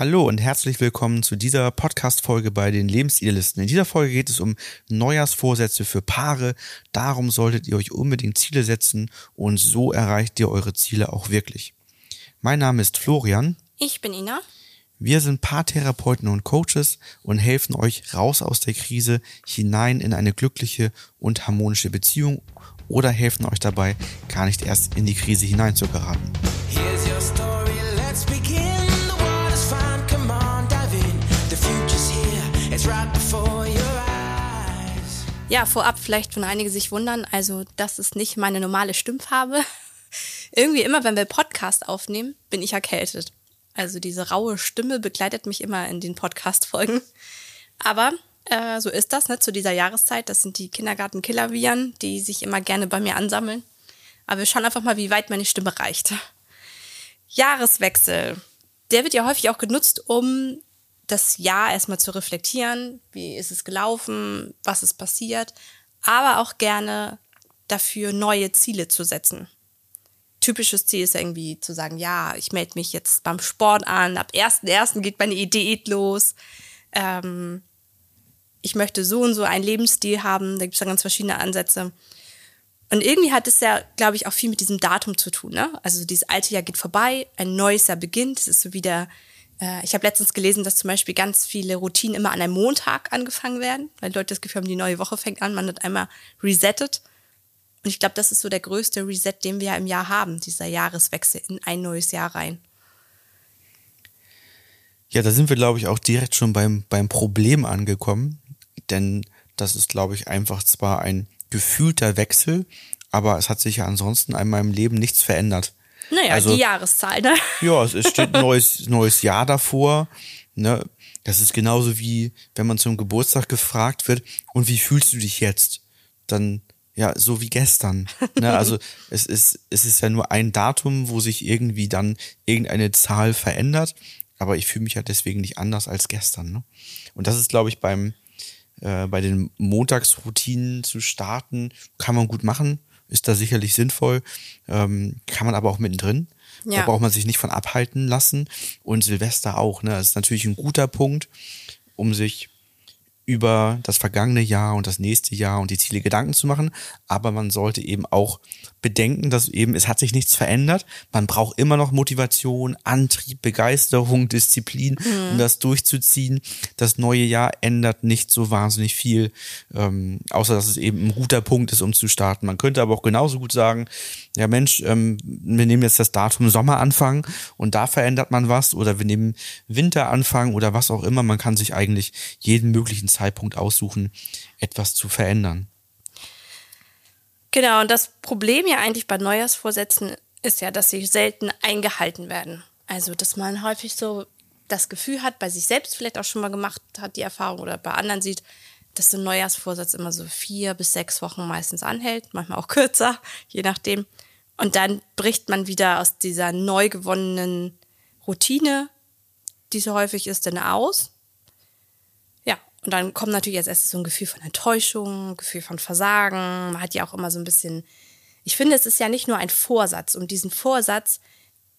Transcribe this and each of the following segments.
Hallo und herzlich willkommen zu dieser Podcast-Folge bei den Lebensidealisten. In dieser Folge geht es um Neujahrsvorsätze für Paare. Darum solltet ihr euch unbedingt Ziele setzen und so erreicht ihr eure Ziele auch wirklich. Mein Name ist Florian. Ich bin Ina. Wir sind Paartherapeuten und Coaches und helfen euch raus aus der Krise hinein in eine glückliche und harmonische Beziehung oder helfen euch dabei, gar nicht erst in die Krise hinein zu geraten. Here's your story, Ja, vorab vielleicht von einige sich wundern, also das ist nicht meine normale Stimmfarbe. Irgendwie immer, wenn wir Podcast aufnehmen, bin ich erkältet. Also diese raue Stimme begleitet mich immer in den Podcast-Folgen. Aber äh, so ist das, ne, zu dieser Jahreszeit. Das sind die Kindergarten-Killer-Viren, die sich immer gerne bei mir ansammeln. Aber wir schauen einfach mal, wie weit meine Stimme reicht. Jahreswechsel. Der wird ja häufig auch genutzt, um das Jahr erstmal zu reflektieren. Wie ist es gelaufen? Was ist passiert? Aber auch gerne dafür neue Ziele zu setzen. Typisches Ziel ist irgendwie zu sagen, ja, ich melde mich jetzt beim Sport an, ab 1.1. geht meine Diät los. Ähm, ich möchte so und so einen Lebensstil haben. Da gibt es dann ganz verschiedene Ansätze. Und irgendwie hat es ja, glaube ich, auch viel mit diesem Datum zu tun. Ne? Also dieses alte Jahr geht vorbei, ein neues Jahr beginnt. Es ist so wieder, äh, ich habe letztens gelesen, dass zum Beispiel ganz viele Routinen immer an einem Montag angefangen werden, weil Leute das Gefühl haben, die neue Woche fängt an, man hat einmal resettet. Und ich glaube, das ist so der größte Reset, den wir ja im Jahr haben, dieser Jahreswechsel in ein neues Jahr rein. Ja, da sind wir, glaube ich, auch direkt schon beim, beim Problem angekommen. Denn das ist, glaube ich, einfach zwar ein gefühlter Wechsel, aber es hat sich ja ansonsten in meinem Leben nichts verändert. Naja, Also- die Jahreszahl, ne? Ja, es, steht ein neues, neues Jahr davor. Ne? Das ist genauso wie, wenn man zum Geburtstag gefragt wird, und wie fühlst du dich jetzt? Dann, ja, so wie gestern. Ne? Also es ist, es ist ja nur ein Datum, wo sich irgendwie dann irgendeine Zahl verändert, aber ich fühle mich ja deswegen nicht anders als gestern. Ne? Und das ist, glaube ich, beim äh, bei den Montagsroutinen zu starten, kann man gut machen, ist da sicherlich sinnvoll, ähm, kann man aber auch mittendrin. Da Ja. braucht man sich nicht von abhalten lassen. Und Silvester auch. Ne? Das ist natürlich ein guter Punkt, um sich über das vergangene Jahr und das nächste Jahr und die Ziele Gedanken zu machen. Aber man sollte eben auch bedenken, dass eben es hat sich nichts verändert. Man braucht immer noch Motivation, Antrieb, Begeisterung, Disziplin, um das durchzuziehen. Das neue Jahr ändert nicht so wahnsinnig viel, ähm, außer dass es eben ein guter Punkt ist, um zu starten. Man könnte aber auch genauso gut sagen, ja Mensch, ähm, wir nehmen jetzt das Datum Sommeranfang und da verändert man was oder wir nehmen Winteranfang oder was auch immer. Man kann sich eigentlich jeden möglichen Zeitpunkt aussuchen, etwas zu verändern. Genau, und das Problem ja eigentlich bei Neujahrsvorsätzen ist ja, dass sie selten eingehalten werden. Also, dass man häufig so das Gefühl hat, bei sich selbst vielleicht auch schon mal gemacht hat, die Erfahrung oder bei anderen sieht, dass so ein Neujahrsvorsatz immer so vier bis sechs Wochen meistens anhält, manchmal auch kürzer, je nachdem. Und dann bricht man wieder aus dieser neu gewonnenen Routine, die so häufig ist, dann aus. Und dann kommt natürlich als erstes so ein Gefühl von Enttäuschung, Gefühl von Versagen. Man hat ja auch immer so ein bisschen, ich finde, es ist ja nicht nur ein Vorsatz. Und diesen Vorsatz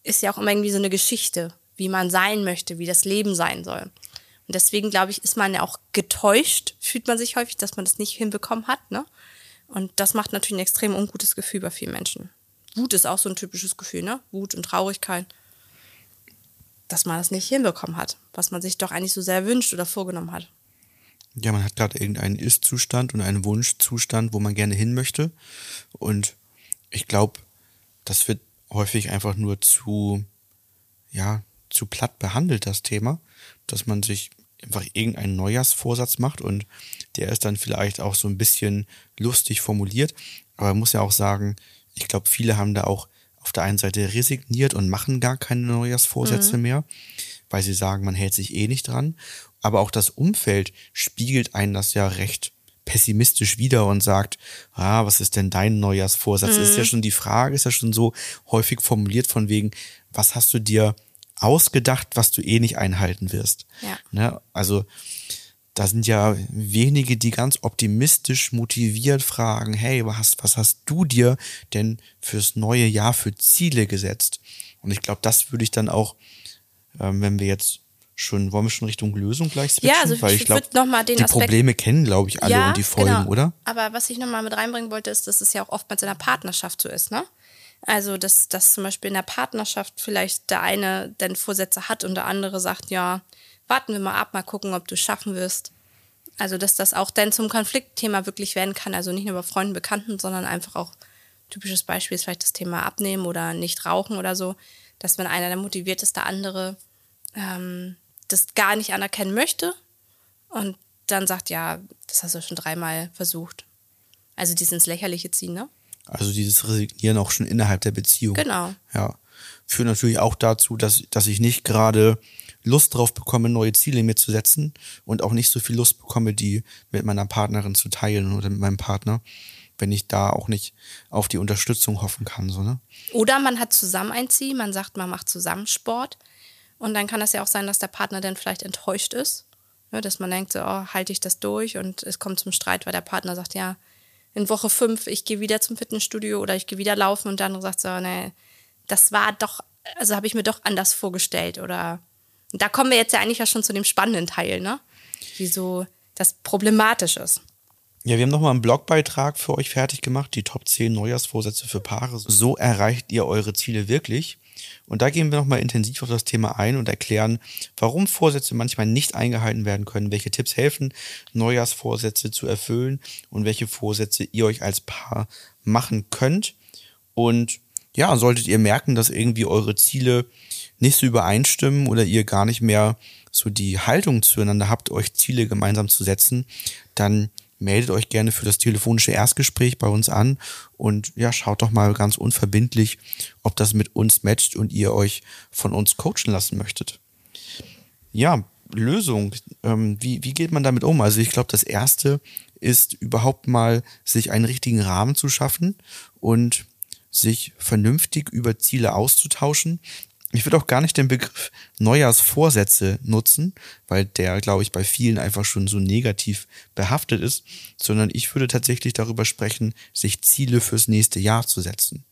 ist ja auch immer irgendwie so eine Geschichte, wie man sein möchte, wie das Leben sein soll. Und deswegen, glaube ich, ist man ja auch getäuscht, fühlt man sich häufig, dass man das nicht hinbekommen hat. Ne? Und das macht natürlich ein extrem ungutes Gefühl bei vielen Menschen. Wut ist auch so ein typisches Gefühl, ne? Wut und Traurigkeit, dass man das nicht hinbekommen hat, was man sich doch eigentlich so sehr wünscht oder vorgenommen hat. Ja, man hat gerade irgendeinen Ist-Zustand und einen Wunschzustand, wo man gerne hin möchte. Und ich glaube, das wird häufig einfach nur zu, ja, zu platt behandelt, das Thema, dass man sich einfach irgendeinen Neujahrsvorsatz macht und der ist dann vielleicht auch so ein bisschen lustig formuliert. Aber man muss ja auch sagen, ich glaube, viele haben da auch auf der einen Seite resigniert und machen gar keine Neujahrsvorsätze mehr, weil sie sagen, man hält sich eh nicht dran. Aber auch das Umfeld spiegelt einen das ja recht pessimistisch wieder und sagt, ah, was ist denn dein Neujahrsvorsatz? Ist ja schon die Frage, ist ja schon so häufig formuliert von wegen, was hast du dir ausgedacht, was du eh nicht einhalten wirst? Ja. Ne? Also da sind ja wenige, die ganz optimistisch motiviert fragen, hey, was hast, was hast du dir denn fürs neue Jahr für Ziele gesetzt? Und ich glaube, das würde ich dann auch, ähm, wenn wir jetzt schon, wollen wir schon Richtung Lösung gleich switchen? Ja, also ich Weil ich glaube, mal den die Aspekt- Probleme kennen, glaube ich, alle und die Folgen, genau. oder? Aber was ich nochmal mit reinbringen wollte, ist, dass es ja auch oftmals in der Partnerschaft so ist, ne? Also, dass, dass zum Beispiel in der Partnerschaft vielleicht der eine dann Vorsätze hat und der andere sagt, ja, warten wir mal ab, mal gucken, ob du es schaffen wirst. Also, dass das auch dann zum Konfliktthema wirklich werden kann. Also nicht nur bei Freunden, Bekannten, sondern einfach auch typisches Beispiel ist vielleicht das Thema Abnehmen oder nicht rauchen oder so, dass wenn einer der motiviert ist, der andere ähm, das gar nicht anerkennen möchte und dann sagt, ja, das hast du schon dreimal versucht. Also die ins Lächerliche ziehen, ne? Also dieses Resignieren auch schon innerhalb der Beziehung. Genau. Ja. Führt natürlich auch dazu, dass, dass ich nicht gerade Lust drauf bekomme, neue Ziele mir zu setzen und auch nicht so viel Lust bekomme, die mit meiner Partnerin zu teilen oder mit meinem Partner, wenn ich da auch nicht auf die Unterstützung hoffen kann, so, ne? Oder man hat zusammen ein Ziel, man sagt, man macht zusammen Sport. Und dann kann das ja auch sein, dass der Partner dann vielleicht enttäuscht ist. Ne, dass man denkt, so, oh, halte ich das durch? Und es kommt zum Streit, weil der Partner sagt, ja, in Woche fünf, ich gehe wieder zum Fitnessstudio oder ich gehe wieder laufen. Und der andere sagt so, nee, das war doch, also habe ich mir doch anders vorgestellt. Oder da kommen wir jetzt ja eigentlich ja schon zu dem spannenden Teil, ne? Wieso das problematisch ist. Ja, wir haben nochmal einen Blogbeitrag für euch fertig gemacht, die Top 10 Neujahrsvorsätze für Paare. So erreicht ihr eure Ziele wirklich. Und da gehen wir nochmal intensiv auf das Thema ein und erklären, warum Vorsätze manchmal nicht eingehalten werden können, welche Tipps helfen, Neujahrsvorsätze zu erfüllen und welche Vorsätze ihr euch als Paar machen könnt. Und ja, solltet ihr merken, dass irgendwie eure Ziele nicht so übereinstimmen oder ihr gar nicht mehr so die Haltung zueinander habt, euch Ziele gemeinsam zu setzen, dann meldet euch gerne für das telefonische Erstgespräch bei uns an und ja, schaut doch mal ganz unverbindlich, ob das mit uns matcht und ihr euch von uns coachen lassen möchtet. Ja, Lösung. Ähm, wie, wie geht man damit um? Also ich glaube, das Erste ist überhaupt mal, sich einen richtigen Rahmen zu schaffen und sich vernünftig über Ziele auszutauschen. Ich würde auch gar nicht den Begriff Neujahrsvorsätze nutzen, weil der, glaube ich, bei vielen einfach schon so negativ behaftet ist, sondern ich würde tatsächlich darüber sprechen, sich Ziele fürs nächste Jahr zu setzen.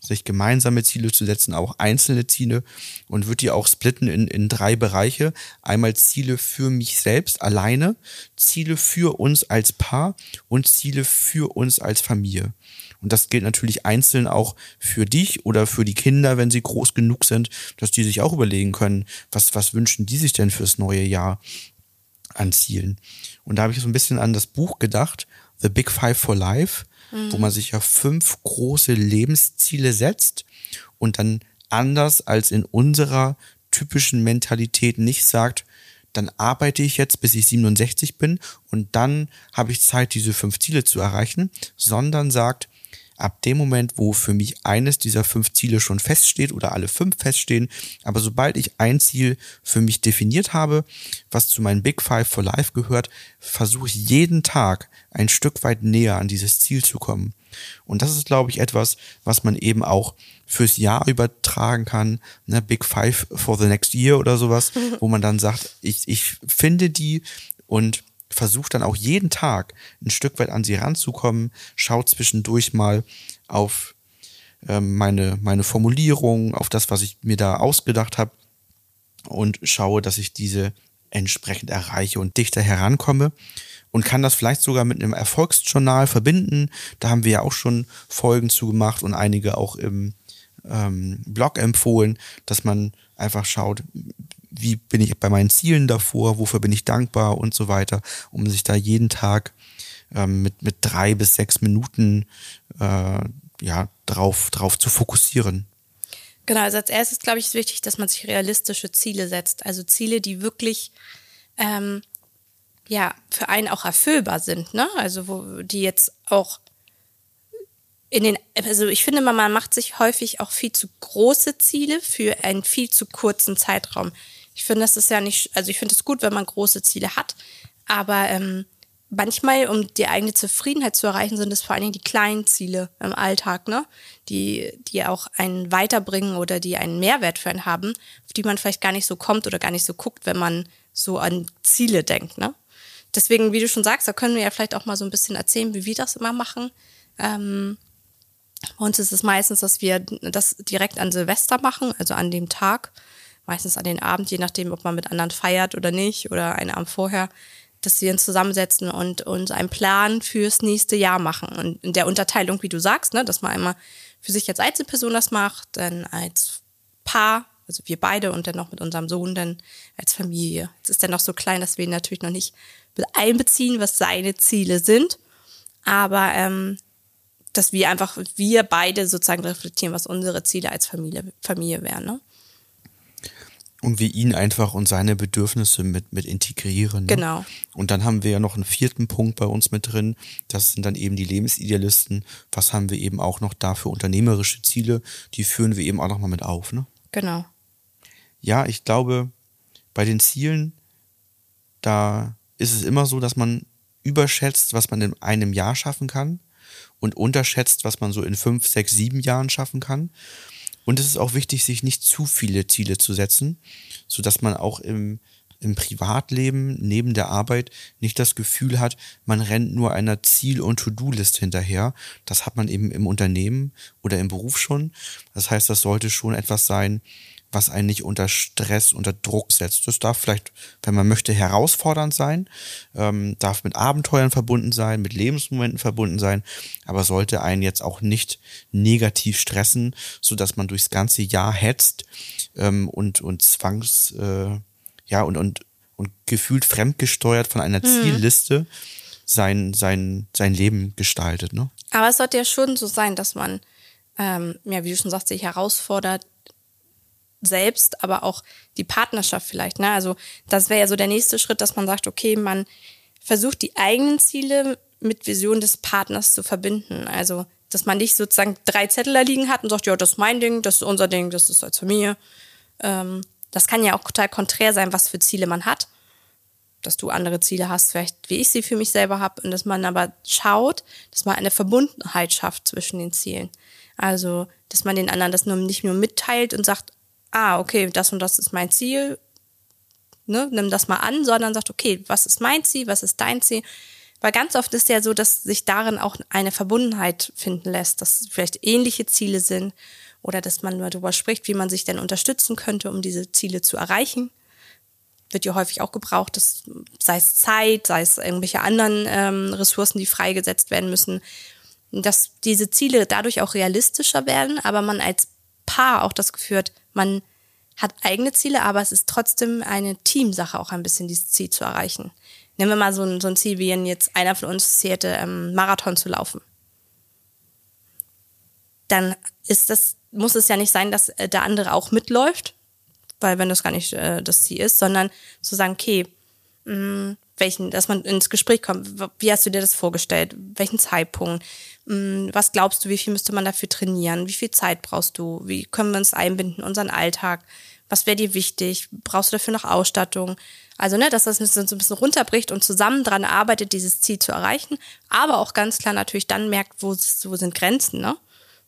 Sich gemeinsame Ziele zu setzen, auch einzelne Ziele und würde die auch splitten in, in drei Bereiche. Einmal Ziele für mich selbst alleine, Ziele für uns als Paar und Ziele für uns als Familie. Und das gilt natürlich einzeln auch für dich oder für die Kinder, wenn sie groß genug sind, dass die sich auch überlegen können, was, was wünschen die sich denn fürs neue Jahr an Zielen. Und da habe ich so ein bisschen an das Buch gedacht, The Big Five for Life, wo man sich ja fünf große Lebensziele setzt und dann anders als in unserer typischen Mentalität nicht sagt, dann arbeite ich jetzt, bis ich 67 bin und dann habe ich Zeit, diese fünf Ziele zu erreichen, sondern sagt, ab dem Moment, wo für mich eines dieser fünf Ziele schon feststeht oder alle fünf feststehen, aber sobald ich ein Ziel für mich definiert habe, was zu meinen Big Five for Life gehört, versuche ich jeden Tag ein Stück weit näher an dieses Ziel zu kommen. Und das ist, glaube ich, etwas, was man eben auch fürs Jahr übertragen kann, ne, Big Five for the next year oder sowas, wo man dann sagt, ich, ich finde die und versucht dann auch jeden Tag ein Stück weit an sie ranzukommen, schaut zwischendurch mal auf ähm, meine, meine Formulierung, auf das, was ich mir da ausgedacht habe und schaue, dass ich diese entsprechend erreiche und dichter herankomme und kann das vielleicht sogar mit einem Erfolgsjournal verbinden. Da haben wir ja auch schon Folgen zu gemacht und einige auch im ähm, Blog empfohlen, dass man einfach schaut, wie bin ich bei meinen Zielen davor, wofür bin ich dankbar und so weiter, um sich da jeden Tag ähm, mit, mit drei bis sechs Minuten äh, ja, drauf, drauf zu fokussieren. Genau, also als erstes glaube ich, ist wichtig, dass man sich realistische Ziele setzt. Also Ziele, die wirklich ähm, ja für einen auch erfüllbar sind, ne? Also wo die jetzt auch in den, also ich finde man macht sich häufig auch viel zu große Ziele für einen viel zu kurzen Zeitraum. Ich finde, das ist ja nicht, also ich finde es gut, wenn man große Ziele hat, aber ähm, manchmal, um die eigene Zufriedenheit zu erreichen, sind es vor allen Dingen die kleinen Ziele im Alltag, ne? Die, die auch einen weiterbringen oder die einen Mehrwert für einen haben, auf die man vielleicht gar nicht so kommt oder gar nicht so guckt, wenn man so an Ziele denkt, ne? Deswegen, wie du schon sagst, da können wir ja vielleicht auch mal so ein bisschen erzählen, wie wir das immer machen. Ähm, bei uns ist es meistens, dass wir das direkt an Silvester machen, also an dem Tag, meistens an den Abend, je nachdem, ob man mit anderen feiert oder nicht oder einen Abend vorher, dass wir uns zusammensetzen und uns einen Plan fürs nächste Jahr machen. Und in der Unterteilung, wie du sagst, ne, dass man einmal für sich als Einzelperson das macht, dann als Paar, also wir beide und dann noch mit unserem Sohn dann als Familie. Jetzt ist er noch so klein, dass wir ihn natürlich noch nicht einbeziehen, was seine Ziele sind. Aber ähm, dass wir einfach, wir beide sozusagen reflektieren, was unsere Ziele als Familie, Familie wären. Ne? Und wir ihn einfach und seine Bedürfnisse mit, mit integrieren. Ne? Genau. Und dann haben wir ja noch einen vierten Punkt bei uns mit drin. Das sind dann eben die Lebensidealisten. Was haben wir eben auch noch da für unternehmerische Ziele? Die führen wir eben auch nochmal mit auf. Ne? Genau. Ja, ich glaube, bei den Zielen, da ist es immer so, dass man überschätzt, was man in einem Jahr schaffen kann und unterschätzt, was man so in fünf, sechs, sieben Jahren schaffen kann. Und es ist auch wichtig, sich nicht zu viele Ziele zu setzen, so dass man auch im, im Privatleben neben der Arbeit nicht das Gefühl hat, man rennt nur einer Ziel- und To-Do-List hinterher. Das hat man eben im Unternehmen oder im Beruf schon. Das heißt, das sollte schon etwas sein, was einen nicht unter Stress, unter Druck setzt. Das darf vielleicht, wenn man möchte, herausfordernd sein, ähm, darf mit Abenteuern verbunden sein, mit Lebensmomenten verbunden sein, aber sollte einen jetzt auch nicht negativ stressen, so dass man durchs ganze Jahr hetzt ähm, und und zwangs äh, ja und und und gefühlt fremdgesteuert von einer Zielliste sein sein sein Leben gestaltet. Ne? Aber es sollte ja schon so sein, dass man, ähm, ja, wie du schon sagst, sich herausfordert, selbst, aber auch die Partnerschaft vielleicht. Ne? Also das wäre ja so der nächste Schritt, dass man sagt, okay, man versucht die eigenen Ziele mit Vision des Partners zu verbinden. Also dass man nicht sozusagen drei Zettel da liegen hat und sagt, ja, das ist mein Ding, das ist unser Ding, das ist als Familie. Ähm, das kann ja auch total konträr sein, was für Ziele man hat. Dass du andere Ziele hast, vielleicht wie ich sie für mich selber habe, und dass man aber schaut, dass man eine Verbundenheit schafft zwischen den Zielen. Also, dass man den anderen das nur nicht nur mitteilt und sagt, ah, okay, das und das ist mein Ziel, ne, nimm das mal an, sondern sagt, okay, was ist mein Ziel, was ist dein Ziel? Weil ganz oft ist ja so, dass sich darin auch eine Verbundenheit finden lässt, dass vielleicht ähnliche Ziele sind oder dass man nur darüber spricht, wie man sich denn unterstützen könnte, um diese Ziele zu erreichen. Wird ja häufig auch gebraucht, dass, sei es Zeit, sei es irgendwelche anderen ähm, Ressourcen, die freigesetzt werden müssen, dass diese Ziele dadurch auch realistischer werden, aber man als Paar auch das Gefühl hat, man hat eigene Ziele, aber es ist trotzdem eine Teamsache, auch ein bisschen dieses Ziel zu erreichen. Nehmen wir mal so ein, so ein Ziel, wie wenn jetzt einer von uns zählte, ähm, Marathon zu laufen. Dann ist das, muss es ja nicht sein, dass äh, der andere auch mitläuft, weil wenn das gar nicht äh, das Ziel ist, sondern zu sagen, okay, mh, welchen, dass man ins Gespräch kommt, wie hast du dir das vorgestellt, welchen Zeitpunkt, was glaubst du, wie viel müsste man dafür trainieren, wie viel Zeit brauchst du, wie können wir uns einbinden, in unseren Alltag, was wäre dir wichtig, brauchst du dafür noch Ausstattung, also ne, dass das so ein bisschen runterbricht und zusammen dran arbeitet, dieses Ziel zu erreichen, aber auch ganz klar natürlich dann merkt, wo, wo sind Grenzen, ne?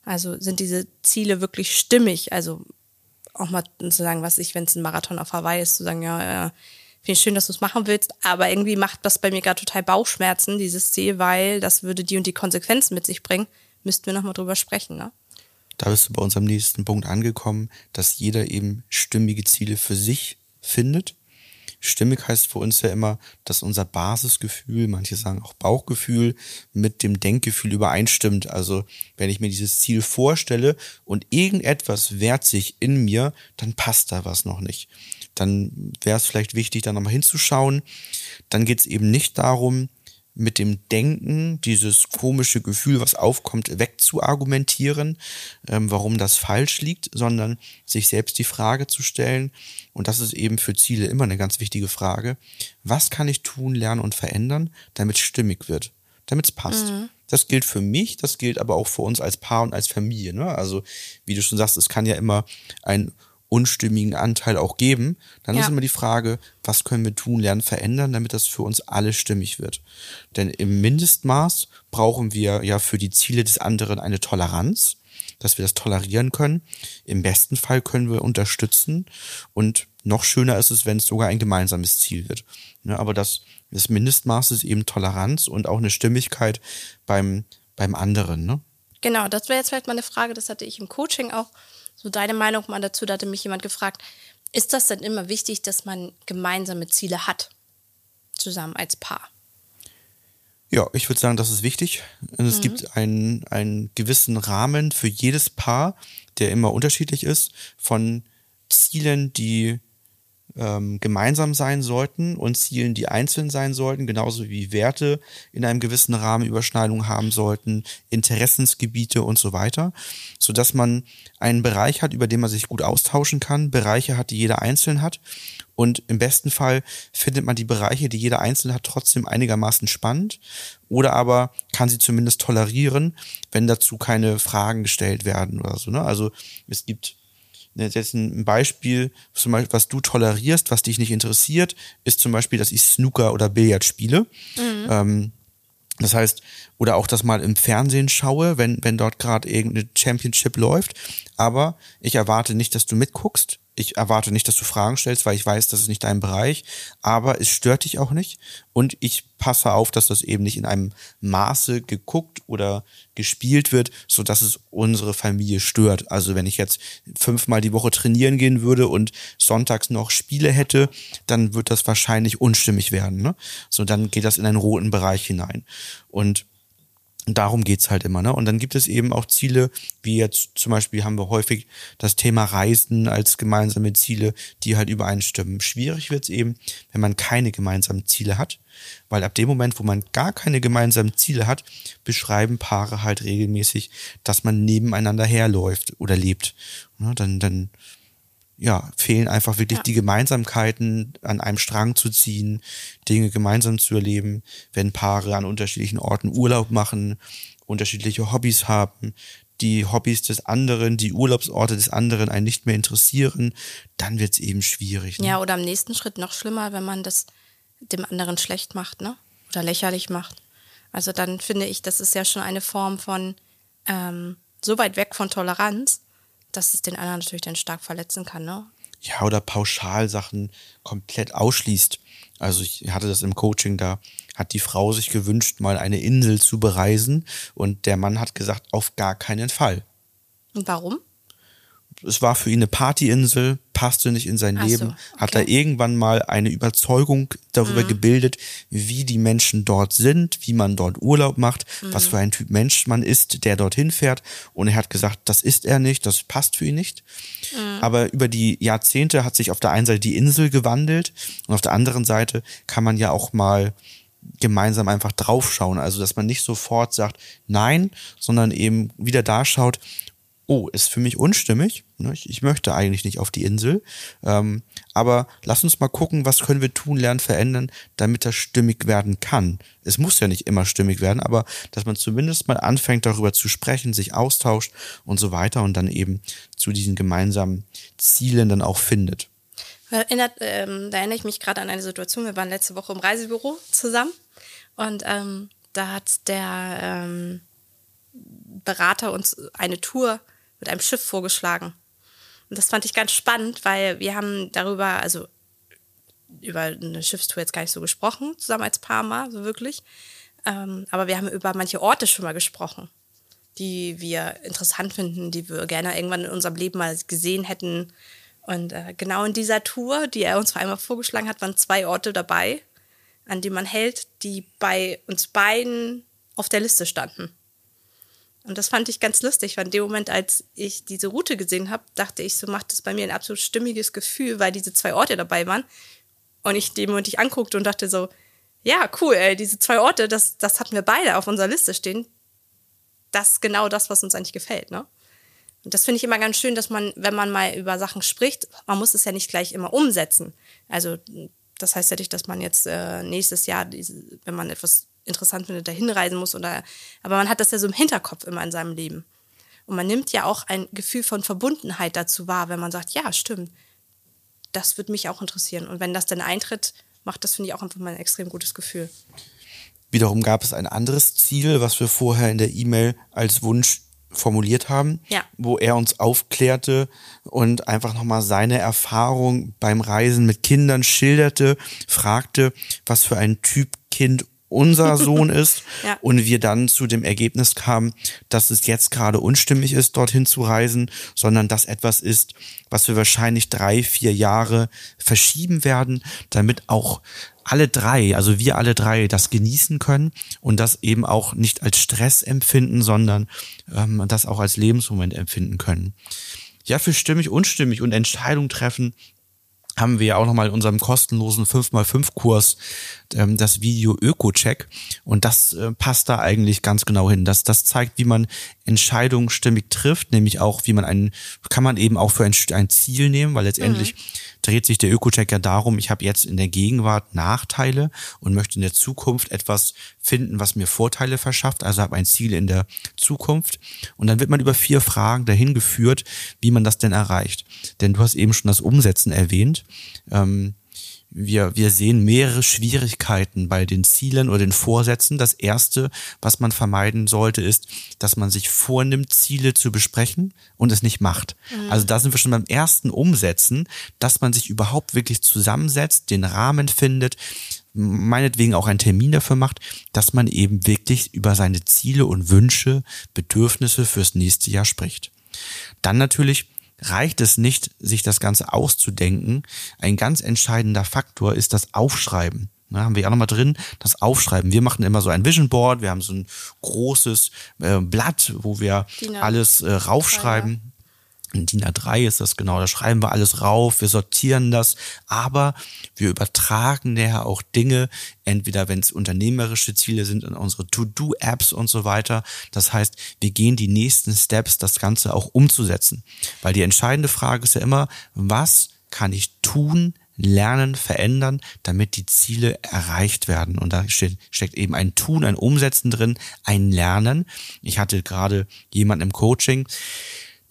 Also sind diese Ziele wirklich stimmig, also auch mal zu sagen, was ich, wenn es ein Marathon auf Hawaii ist, zu sagen, ja, ja finde ich schön, dass du es machen willst, aber irgendwie macht das bei mir gerade total Bauchschmerzen, dieses Ziel, weil das würde die und die Konsequenzen mit sich bringen. Müssten wir nochmal drüber sprechen, ne? Da bist du bei unserem nächsten Punkt angekommen, dass jeder eben stimmige Ziele für sich findet. Stimmig heißt für uns ja immer, dass unser Basisgefühl, manche sagen auch Bauchgefühl, mit dem Denkgefühl übereinstimmt. Also wenn ich mir dieses Ziel vorstelle und irgendetwas wehrt sich in mir, dann passt da was noch nicht. Dann wäre es vielleicht wichtig, da nochmal hinzuschauen. Dann geht es eben nicht darum, mit dem Denken dieses komische Gefühl, was aufkommt, wegzuargumentieren, ähm, warum das falsch liegt, sondern sich selbst die Frage zu stellen, und das ist eben für Ziele immer eine ganz wichtige Frage, was kann ich tun, lernen und verändern, damit es stimmig wird, damit es passt. Das gilt für mich, das gilt aber auch für uns als Paar und als Familie. Ne? Also wie du schon sagst, es kann ja immer ein unstimmigen Anteil auch geben, dann Ja. ist immer die Frage, was können wir tun, lernen, verändern, damit das für uns alle stimmig wird. Denn im Mindestmaß brauchen wir ja für die Ziele des anderen eine Toleranz, dass wir das tolerieren können. Im besten Fall können wir unterstützen und noch schöner ist es, wenn es sogar ein gemeinsames Ziel wird. Ne, aber das, das Mindestmaß ist eben Toleranz und auch eine Stimmigkeit beim, beim anderen. Ne? Genau, das wäre jetzt vielleicht mal eine Frage, das hatte ich im Coaching auch. So deine Meinung mal dazu, da hatte mich jemand gefragt, Ist das dann immer wichtig, dass man gemeinsame Ziele hat? Zusammen als Paar? Ja, ich würde sagen, das ist wichtig. Es gibt einen, einen gewissen Rahmen für jedes Paar, der immer unterschiedlich ist, von Zielen, die ähm, gemeinsam sein sollten und Zielen, die einzeln sein sollten, genauso wie Werte in einem gewissen Rahmen Überschneidung haben sollten, Interessensgebiete und so weiter, sodass man einen Bereich hat, über den man sich gut austauschen kann, Bereiche hat, die jeder einzeln hat und im besten Fall findet man die Bereiche, die jeder einzeln hat, trotzdem einigermaßen spannend oder aber kann sie zumindest tolerieren, wenn dazu keine Fragen gestellt werden oder so. Ne? Also es gibt Jetzt ein Beispiel, zum Beispiel, was du tolerierst, was dich nicht interessiert, ist zum Beispiel, dass ich Snooker oder Billard spiele. Ähm, das heißt, oder auch das mal im Fernsehen schaue, wenn, wenn dort gerade irgendeine Championship läuft. Aber ich erwarte nicht, dass du mitguckst. Ich erwarte nicht, dass du Fragen stellst, weil ich weiß, das ist nicht dein Bereich. Aber es stört dich auch nicht. Und ich passe auf, dass das eben nicht in einem Maße geguckt oder gespielt wird, so dass es unsere Familie stört. Also wenn ich jetzt fünfmal die Woche trainieren gehen würde und sonntags noch Spiele hätte, dann wird das wahrscheinlich unstimmig werden. Ne? So, dann geht das in einen roten Bereich hinein. Und darum geht's halt immer. Ne? Und dann gibt es eben auch Ziele, wie jetzt zum Beispiel haben wir häufig das Thema Reisen als gemeinsame Ziele, die halt übereinstimmen. Schwierig wird's eben, wenn man keine gemeinsamen Ziele hat, weil ab dem Moment, wo man gar keine gemeinsamen Ziele hat, beschreiben Paare halt regelmäßig, dass man nebeneinander herläuft oder lebt. Ne? Dann, dann ja, fehlen einfach wirklich Ja. die Gemeinsamkeiten, an einem Strang zu ziehen, Dinge gemeinsam zu erleben, wenn Paare an unterschiedlichen Orten Urlaub machen, unterschiedliche Hobbys haben, die Hobbys des anderen, die Urlaubsorte des anderen einen nicht mehr interessieren, dann wird's eben schwierig. Ne? Ja, oder im nächsten Schritt noch schlimmer, wenn man das dem anderen schlecht macht, ne? Oder lächerlich macht. Also dann finde ich, das ist ja schon eine Form von ähm, so weit weg von Toleranz, dass es den anderen natürlich dann stark verletzen kann, ne? ja, oder Pauschalsachen komplett ausschließt. Also ich hatte das im Coaching, da hat die Frau sich gewünscht, mal eine Insel zu bereisen und der Mann hat gesagt, auf gar keinen Fall. Und warum? Es war für ihn eine Partyinsel, passte nicht in sein Ach so, Leben, hat okay. er irgendwann mal eine Überzeugung darüber gebildet, wie die Menschen dort sind, wie man dort Urlaub macht, was für ein Typ Mensch man ist, der dorthin fährt. Und er hat gesagt, das ist er nicht, das passt für ihn nicht. Aber über die Jahrzehnte hat sich auf der einen Seite die Insel gewandelt und auf der anderen Seite kann man ja auch mal gemeinsam einfach draufschauen. Also, dass man nicht sofort sagt, nein, sondern eben wieder da schaut, oh, ist für mich unstimmig. ne, Ich, möchte eigentlich nicht auf die Insel. Ähm, aber lass uns mal gucken, was können wir tun, lernen, verändern, damit das stimmig werden kann. Es muss ja nicht immer stimmig werden, aber dass man zumindest mal anfängt, darüber zu sprechen, sich austauscht und so weiter und dann eben zu diesen gemeinsamen Zielen dann auch findet. Erinnert, ähm, da erinnere ich mich gerade an eine Situation. Wir waren letzte Woche im Reisebüro zusammen und ähm, da hat der ähm, Berater uns eine Tour mit einem Schiff vorgeschlagen. Und das fand ich ganz spannend, weil wir haben darüber, also über eine Schiffstour jetzt gar nicht so gesprochen, zusammen als Paar mal, so wirklich. Ähm, aber wir haben über manche Orte schon mal gesprochen, die wir interessant finden, die wir gerne irgendwann in unserem Leben mal gesehen hätten. Und äh, genau in dieser Tour, die er uns vor einmal vorgeschlagen hat, waren zwei Orte dabei, an denen man hält, die bei uns beiden auf der Liste standen. Und das fand ich ganz lustig, weil in dem Moment, als ich diese Route gesehen habe, dachte ich, so macht es bei mir ein absolut stimmiges Gefühl, weil diese zwei Orte dabei waren. Und ich den Moment ich anguckte und dachte so, ja, cool, ey, diese zwei Orte, das, das hatten wir beide auf unserer Liste stehen. Das ist genau das, was uns eigentlich gefällt, ne? Und das finde ich immer ganz schön, dass man, wenn man mal über Sachen spricht, man muss es ja nicht gleich immer umsetzen. Also das heißt ja nicht, dass man jetzt äh, nächstes Jahr, diese, wenn man etwas interessant findet, dahin reisen muss oder, aber man hat das ja so im Hinterkopf immer in seinem Leben. Und man nimmt ja auch ein Gefühl von Verbundenheit dazu wahr, wenn man sagt, ja, stimmt, das würde mich auch interessieren. Und wenn das dann eintritt, macht das, finde ich, auch einfach mal ein extrem gutes Gefühl. Wiederum gab es ein anderes Ziel, was wir vorher in der E-Mail als Wunsch formuliert haben, Ja. wo er uns aufklärte und einfach nochmal seine Erfahrung beim Reisen mit Kindern schilderte, fragte, was für ein Typ Kind unser Sohn ist Ja. und wir dann zu dem Ergebnis kamen, dass es jetzt gerade unstimmig ist, dorthin zu reisen, sondern dass etwas ist, was wir wahrscheinlich drei, vier Jahre verschieben werden, damit auch alle drei, also wir alle drei, das genießen können und das eben auch nicht als Stress empfinden, sondern ähm, das auch als Lebensmoment empfinden können. Ja, für stimmig, unstimmig und Entscheidung treffen haben wir ja auch nochmal in unserem kostenlosen 5x5-Kurs ähm, das Video Öko-Check. Und das äh, passt da eigentlich ganz genau hin. Das, das zeigt, wie man Entscheidungen stimmig trifft, nämlich auch, wie man ein, kann man eben auch für ein, ein Ziel nehmen, weil letztendlich dreht sich der Öko-Check ja darum, ich habe jetzt in der Gegenwart Nachteile und möchte in der Zukunft etwas finden, was mir Vorteile verschafft, also habe ein Ziel in der Zukunft. Und dann wird man über vier Fragen dahin geführt, wie man das denn erreicht. Denn du hast eben schon das Umsetzen erwähnt. Ähm, wir, wir sehen mehrere Schwierigkeiten bei den Zielen oder den Vorsätzen. Das erste, was man vermeiden sollte, ist, dass man sich vornimmt, Ziele zu besprechen und es nicht macht. Also da sind wir schon beim ersten Umsetzen, dass man sich überhaupt wirklich zusammensetzt, den Rahmen findet, meinetwegen auch einen Termin dafür macht, dass man eben wirklich über seine Ziele und Wünsche, Bedürfnisse fürs nächste Jahr spricht. Dann natürlich reicht es nicht, sich das Ganze auszudenken. Ein ganz entscheidender Faktor ist das Aufschreiben. Da haben wir ja nochmal drin, das Aufschreiben. Wir machen immer so ein Vision Board, wir haben so ein großes äh, Blatt, wo wir A- alles äh, raufschreiben. In DIN A3 ist das genau, da schreiben wir alles rauf, wir sortieren das, aber wir übertragen daher auch Dinge, entweder wenn es unternehmerische Ziele sind, in unsere To-Do-Apps und so weiter. Das heißt, wir gehen die nächsten Steps, das Ganze auch umzusetzen. Weil die entscheidende Frage ist ja immer, was kann ich tun, lernen, verändern, damit die Ziele erreicht werden. Und da steckt eben ein Tun, ein Umsetzen drin, ein Lernen. Ich hatte gerade jemanden im Coaching,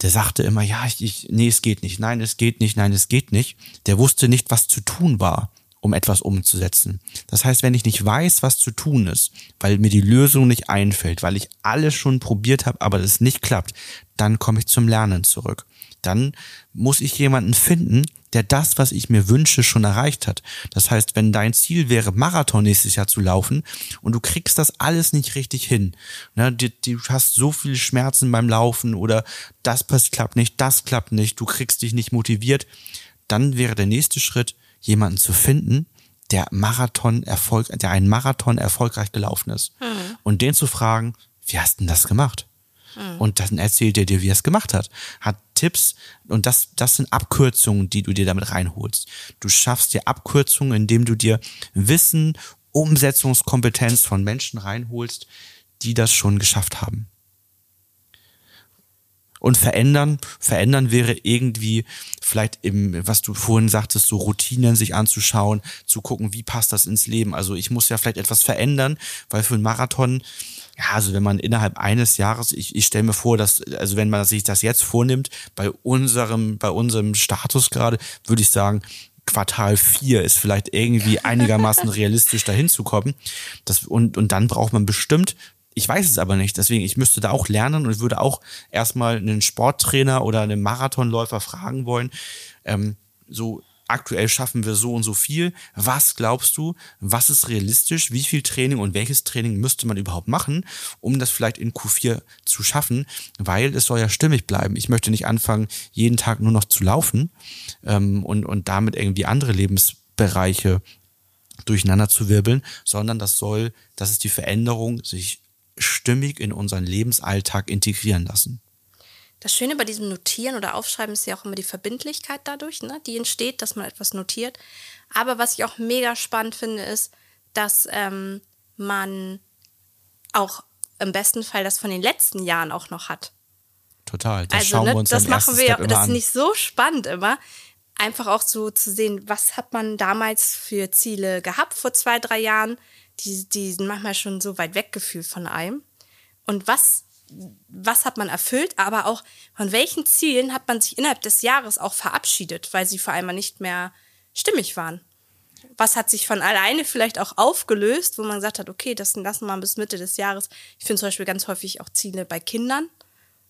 der sagte immer, ja, ich, ich, nee, es geht nicht, nein, es geht nicht, nein, es geht nicht. Der wusste nicht, was zu tun war, um etwas umzusetzen. Das heißt, wenn ich nicht weiß, was zu tun ist, weil mir die Lösung nicht einfällt, weil ich alles schon probiert habe, aber das nicht klappt, dann komme ich zum Lernen zurück. Dann muss ich jemanden finden, der das, was ich mir wünsche, schon erreicht hat. Das heißt, wenn dein Ziel wäre, Marathon nächstes Jahr zu laufen und du kriegst das alles nicht richtig hin, ne, du, du hast so viele Schmerzen beim Laufen oder das passt, klappt nicht, das klappt nicht, du kriegst dich nicht motiviert, dann wäre der nächste Schritt, jemanden zu finden, der Marathon Erfolg, der einen Marathon erfolgreich gelaufen ist. Und den zu fragen, wie hast denn das gemacht? Und dann erzählt er dir, wie er es gemacht hat. Hat Tipps und das, das sind Abkürzungen, die du dir damit reinholst. Du schaffst dir Abkürzungen, indem du dir Wissen, Umsetzungskompetenz von Menschen reinholst, die das schon geschafft haben. Und verändern, verändern wäre irgendwie vielleicht im, was du vorhin sagtest, so Routinen sich anzuschauen, zu gucken, wie passt das ins Leben. Also ich muss ja vielleicht etwas verändern, weil für einen Marathon, ja, also wenn man innerhalb eines Jahres, ich, ich stelle mir vor, dass, also wenn man sich das jetzt vornimmt, bei unserem, bei unserem Status gerade, würde ich sagen, Quartal 4 ist vielleicht irgendwie einigermaßen realistisch dahin zu kommen. Das, und, und dann braucht man bestimmt ich weiß es aber nicht, deswegen, ich müsste da auch lernen und würde auch erstmal einen Sporttrainer oder einen Marathonläufer fragen wollen, ähm, so aktuell schaffen wir so und so viel. Was glaubst du, was ist realistisch, wie viel Training und welches Training müsste man überhaupt machen, um das vielleicht in Q4 zu schaffen, weil es soll ja stimmig bleiben. Ich möchte nicht anfangen, jeden Tag nur noch zu laufen ähm, und, und damit irgendwie andere Lebensbereiche durcheinander zu wirbeln, sondern das soll, das ist die Veränderung, sich stimmig in unseren Lebensalltag integrieren lassen. Das Schöne bei diesem Notieren oder Aufschreiben ist ja auch immer die Verbindlichkeit dadurch, ne? die entsteht, dass man etwas notiert. Aber was ich auch mega spannend finde, ist, dass ähm, man auch im besten Fall das von den letzten Jahren auch noch hat. Total. Das also, schauen ne, wir uns das machen wir das ist an. nicht so spannend immer. Einfach auch so zu sehen, was hat man damals für Ziele gehabt vor zwei, drei Jahren. Die, die sind manchmal schon so weit weggefühlt von einem. Und was, was hat man erfüllt, aber auch von welchen Zielen hat man sich innerhalb des Jahres auch verabschiedet, weil sie vor allem nicht mehr stimmig waren. Was hat sich von alleine vielleicht auch aufgelöst, wo man gesagt hat, okay, das lassen wir mal bis Mitte des Jahres. Ich finde zum Beispiel ganz häufig auch Ziele bei Kindern.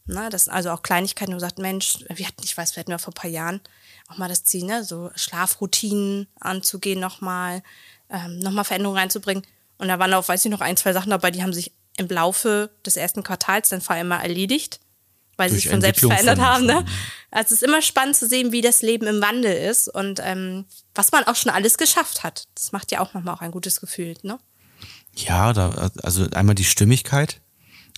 Na, das sind also auch Kleinigkeiten, wo man sagt, Mensch, wir hatten, ich weiß, wir hatten ja vor ein paar Jahren auch mal das Ziel, ne, so Schlafroutinen anzugehen nochmal, ähm, nochmal Veränderungen reinzubringen. Und da waren auch, weiß ich noch, ein, zwei Sachen dabei, die haben sich im Laufe des ersten Quartals dann vor allem mal erledigt, weil sie sich von selbst verändert von- haben. Ne? Also es ist immer spannend zu sehen, wie das Leben im Wandel ist und ähm, was man auch schon alles geschafft hat. Das macht ja auch manchmal auch ein gutes Gefühl, ne? Ja, da, also einmal die Stimmigkeit.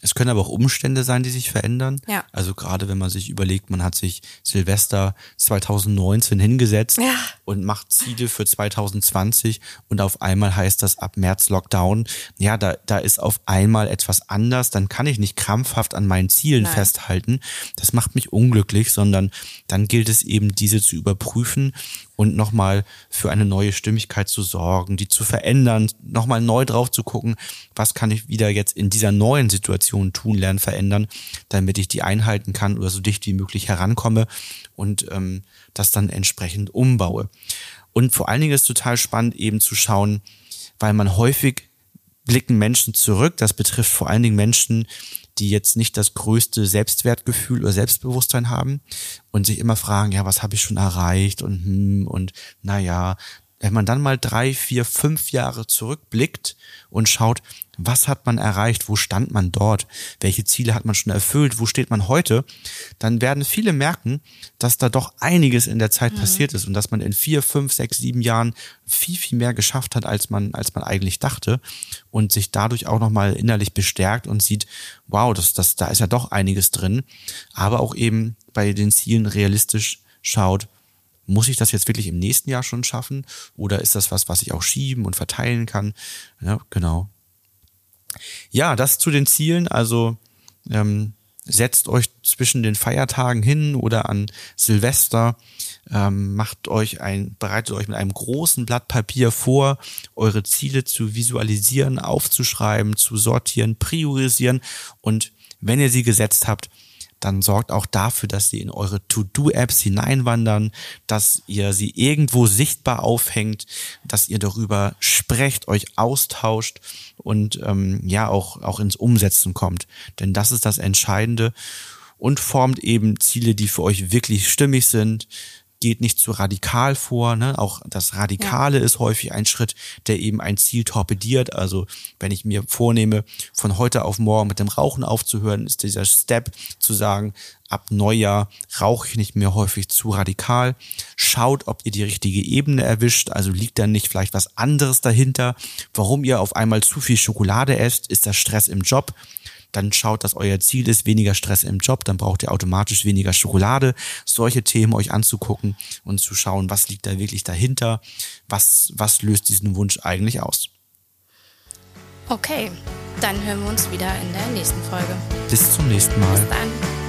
Es können aber auch Umstände sein, die sich verändern. Ja. Also gerade wenn man sich überlegt, man hat sich Silvester 2019 hingesetzt Ja. und macht Ziele für 2020 und auf einmal heißt das ab März Lockdown. Ja, da, da ist auf einmal etwas anders. Dann kann ich nicht krampfhaft an meinen Zielen Nein. festhalten. Das macht mich unglücklich, sondern dann gilt es eben, diese zu überprüfen und nochmal für eine neue Stimmigkeit zu sorgen, die zu verändern, nochmal neu drauf zu gucken, was kann ich wieder jetzt in dieser neuen Situation tun, lernen, verändern, damit ich die einhalten kann oder so dicht wie möglich herankomme und ähm, das dann entsprechend umbaue. Und vor allen Dingen ist total spannend eben zu schauen, weil man häufig blicken Menschen zurück. Das betrifft vor allen Dingen Menschen, die jetzt nicht das größte Selbstwertgefühl oder Selbstbewusstsein haben und sich immer fragen, ja, was habe ich schon erreicht und hm, und naja, wenn man dann mal drei, vier, fünf Jahre zurückblickt und schaut, was hat man erreicht, wo stand man dort, welche Ziele hat man schon erfüllt, wo steht man heute, dann werden viele merken, dass da doch einiges in der Zeit passiert ist und dass man in vier, fünf, sechs, sieben Jahren viel, viel mehr geschafft hat, als man, als man eigentlich dachte und sich dadurch auch nochmal innerlich bestärkt und sieht, wow, das, das, da ist ja doch einiges drin, aber auch eben bei den Zielen realistisch schaut, muss ich das jetzt wirklich im nächsten Jahr schon schaffen? Oder ist das was, was ich auch schieben und verteilen kann? Ja, genau. Ja, das zu den Zielen. Also ähm, setzt euch zwischen den Feiertagen hin oder an Silvester, ähm, macht euch ein, bereitet euch mit einem großen Blatt Papier vor, eure Ziele zu visualisieren, aufzuschreiben, zu sortieren, priorisieren und wenn ihr sie gesetzt habt, dann sorgt auch dafür, dass sie in eure To-Do-Apps hineinwandern, dass ihr sie irgendwo sichtbar aufhängt, dass ihr darüber sprecht, euch austauscht und ähm, ja auch, auch ins Umsetzen kommt. Denn das ist das Entscheidende und formt eben Ziele, die für euch wirklich stimmig sind. Geht nicht zu radikal vor. Ne? Auch das Radikale ist häufig ein Schritt, der eben ein Ziel torpediert. Also wenn ich mir vornehme, von heute auf morgen mit dem Rauchen aufzuhören, ist dieser Step zu sagen, ab Neujahr rauche ich nicht mehr häufig zu radikal. Schaut, ob ihr die richtige Ebene erwischt. Also liegt da nicht vielleicht was anderes dahinter, warum ihr auf einmal zu viel Schokolade esst. Ist das Stress im Job? Dann schaut, dass euer Ziel ist, weniger Stress im Job, dann braucht ihr automatisch weniger Schokolade. Solche Themen euch anzugucken und zu schauen, was liegt da wirklich dahinter, was, was löst diesen Wunsch eigentlich aus. Okay, dann hören wir uns wieder in der nächsten Folge. Bis zum nächsten Mal. Bis dann.